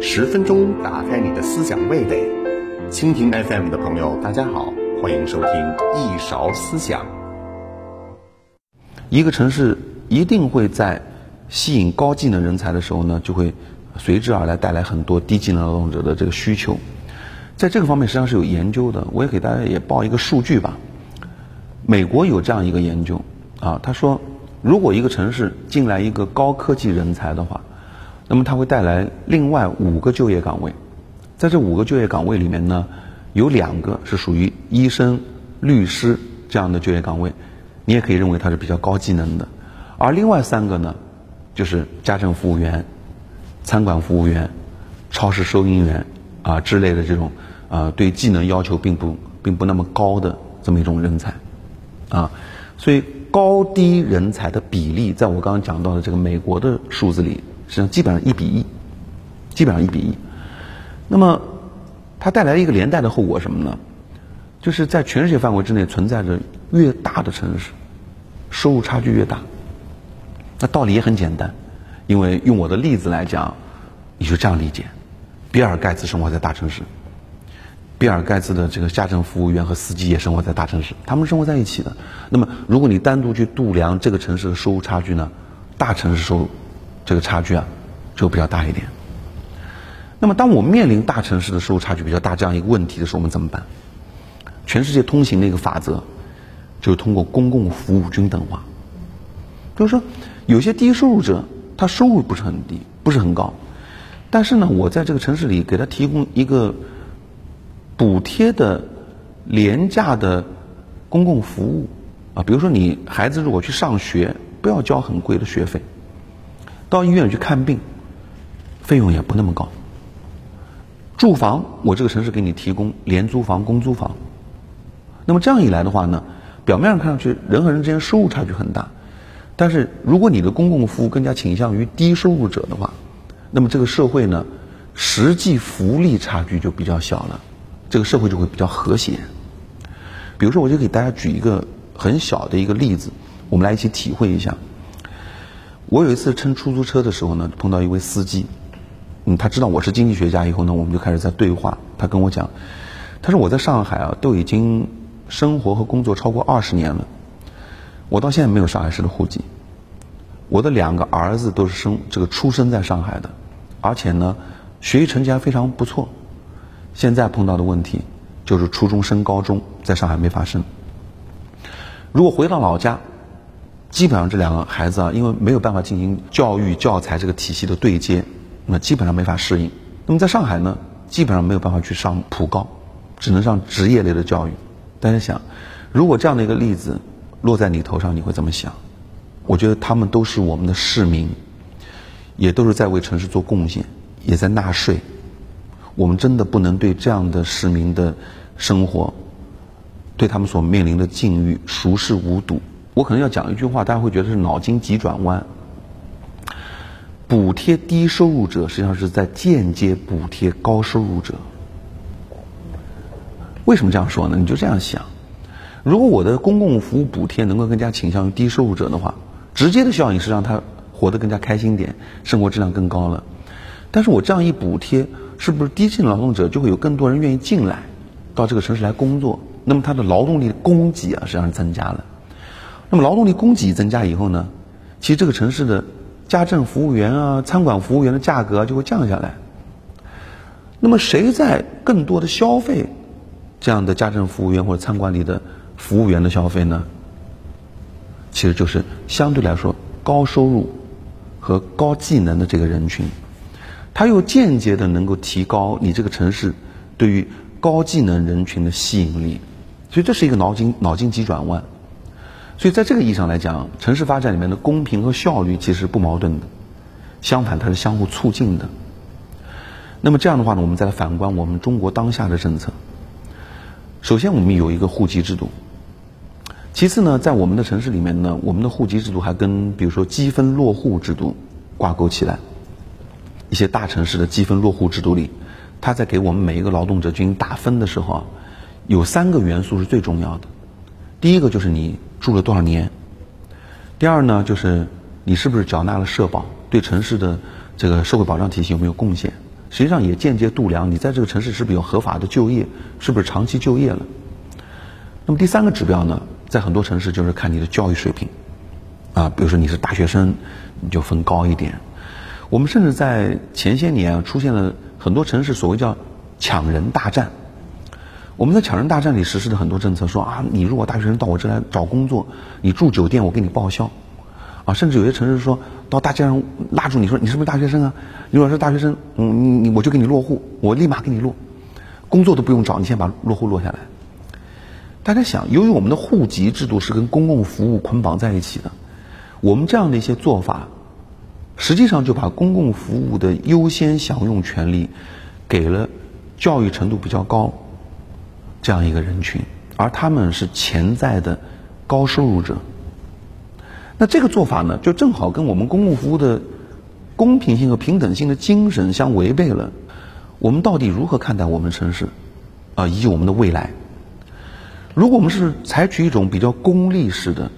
十分钟打开你的思想味蕾，蜻蜓 FM 的朋友，大家好，欢迎收听一勺思想。一个城市一定会在吸引高技能人才的时候呢，就会随之而来带来很多低技能劳动者的这个需求。在这个方面实际上是有研究的，我也给大家也报一个数据吧。美国有这样一个研究啊，他说，如果一个城市进来一个高科技人才的话，那么它会带来另外五个就业岗位，在这五个就业岗位里面呢，有两个是属于医生、律师这样的就业岗位，你也可以认为它是比较高技能的，而另外三个呢，就是家政服务员、餐馆服务员、超市收银员啊之类的这种。啊，对技能要求并不并不那么高的这么一种人才，啊，所以高低人才的比例，在我刚刚讲到的这个美国的数字里，实际上基本上一比一，基本上一比一。那么，它带来一个连带的后果什么呢？就是在全世界范围之内存在着越大的城市，收入差距越大。那道理也很简单，因为用我的例子来讲，你就这样理解：比尔盖茨生活在大城市。比尔盖茨的这个家政服务员和司机也生活在大城市，他们生活在一起的。那么，如果你单独去度量这个城市的收入差距呢？大城市收入这个差距啊，就比较大一点。那么，当我面临大城市的收入差距比较大这样一个问题的时候，我们怎么办？全世界通行的一个法则，就是通过公共服务均等化。就是说，有些低收入者，他收入不是很低，不是很高，但是呢，我在这个城市里给他提供一个。补贴的廉价的公共服务啊，比如说你孩子如果去上学，不要交很贵的学费，到医院去看病，费用也不那么高。住房，我这个城市给你提供廉租房、公租房。那么这样一来的话呢，表面上看上去人和人之间收入差距很大，但是如果你的公共服务更加倾向于低收入者的话，那么这个社会呢，实际福利差距就比较小了。这个社会就会比较和谐。比如说，我就给大家举一个很小的一个例子，我们来一起体会一下。我有一次乘出租车的时候呢，碰到一位司机，嗯，他知道我是经济学家以后呢，我们就开始在对话。他跟我讲，他说我在上海啊，都已经生活和工作超过二十年了，我到现在没有上海市的户籍。我的两个儿子都是生这个出生在上海的，而且呢，学习成绩还非常不错。现在碰到的问题就是初中升高中在上海没法升。如果回到老家，基本上这两个孩子啊，因为没有办法进行教育教材这个体系的对接，那基本上没法适应。那么在上海呢，基本上没有办法去上普高，只能上职业类的教育。大家想，如果这样的一个例子落在你头上，你会怎么想？我觉得他们都是我们的市民，也都是在为城市做贡献，也在纳税。我们真的不能对这样的市民的生活，对他们所面临的境遇熟视无睹。我可能要讲一句话，大家会觉得是脑筋急转弯。补贴低收入者，实际上是在间接补贴高收入者。为什么这样说呢？你就这样想：如果我的公共服务补贴能够更加倾向于低收入者的话，直接的效应是让他活得更加开心点，生活质量更高了。但是我这样一补贴，是不是低技能劳动者就会有更多人愿意进来，到这个城市来工作？那么他的劳动力供给啊，实际上是增加了。那么劳动力供给增加以后呢，其实这个城市的家政服务员啊、餐馆服务员的价格就会降下来。那么谁在更多的消费这样的家政服务员或者餐馆里的服务员的消费呢？其实就是相对来说高收入和高技能的这个人群。它又间接的能够提高你这个城市对于高技能人群的吸引力，所以这是一个脑筋脑筋急转弯。所以在这个意义上来讲，城市发展里面的公平和效率其实不矛盾的，相反它是相互促进的。那么这样的话呢，我们再来反观我们中国当下的政策。首先，我们有一个户籍制度；其次呢，在我们的城市里面呢，我们的户籍制度还跟比如说积分落户制度挂钩起来。一些大城市的积分落户制度里，他在给我们每一个劳动者进行打分的时候啊，有三个元素是最重要的。第一个就是你住了多少年，第二呢就是你是不是缴纳了社保，对城市的这个社会保障体系有没有贡献？实际上也间接度量你在这个城市是不是有合法的就业，是不是长期就业了。那么第三个指标呢，在很多城市就是看你的教育水平，啊，比如说你是大学生，你就分高一点。我们甚至在前些年啊，出现了很多城市所谓叫抢人大战。我们在抢人大战里实施的很多政策，说啊，你如果大学生到我这来找工作，你住酒店我给你报销，啊，甚至有些城市说到大街上拉住你说你是不是大学生啊？你如果是大学生，嗯，你你我就给你落户，我立马给你落，工作都不用找，你先把落户落下来。大家想，由于我们的户籍制度是跟公共服务捆绑在一起的，我们这样的一些做法，实际上就把公共服务的优先享用权利给了教育程度比较高这样一个人群，而他们是潜在的高收入者。那这个做法呢，就正好跟我们公共服务的公平性和平等性的精神相违背了。我们到底如何看待我们城市啊，以及我们的未来？如果我们是采取一种比较功利式的，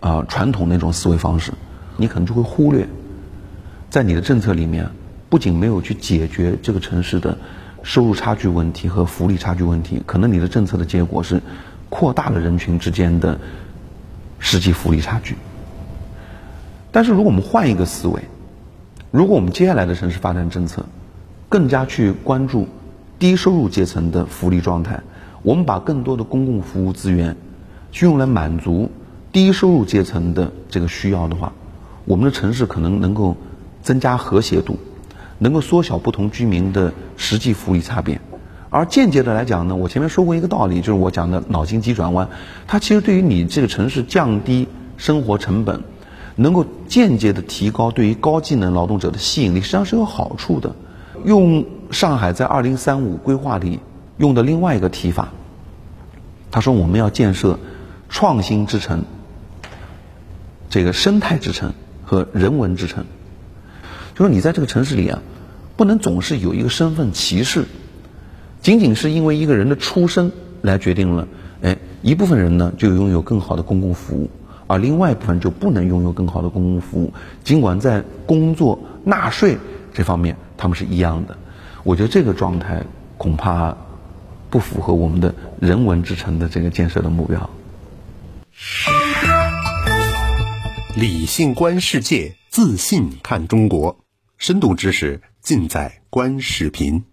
啊传统那种思维方式，你可能就会忽略，在你的政策里面，不仅没有去解决这个城市的收入差距问题和福利差距问题，可能你的政策的结果是扩大了人群之间的实际福利差距。但是如果我们换一个思维，如果我们接下来的城市发展政策更加去关注低收入阶层的福利状态。我们把更多的公共服务资源去用来满足低收入阶层的这个需要的话，我们的城市可能能够增加和谐度，能够缩小不同居民的实际福利差别。而间接的来讲呢，我前面说过一个道理，就是我讲的脑筋急转弯，它其实对于你这个城市降低生活成本，能够间接的提高对于高技能劳动者的吸引力，实际上是有好处的。用上海在二零三五规划里。用的另外一个提法，他说我们要建设创新之城、这个生态之城和人文之城。就说你在这个城市里啊，不能总是有一个身份歧视，仅仅是因为一个人的出身来决定了，哎，一部分人呢就拥有更好的公共服务，而另外一部分就不能拥有更好的公共服务，尽管在工作纳税这方面他们是一样的。我觉得这个状态恐怕。不符合我们的人文之城的这个建设的目标。理性观世界，自信看中国，深度知识尽在观视频。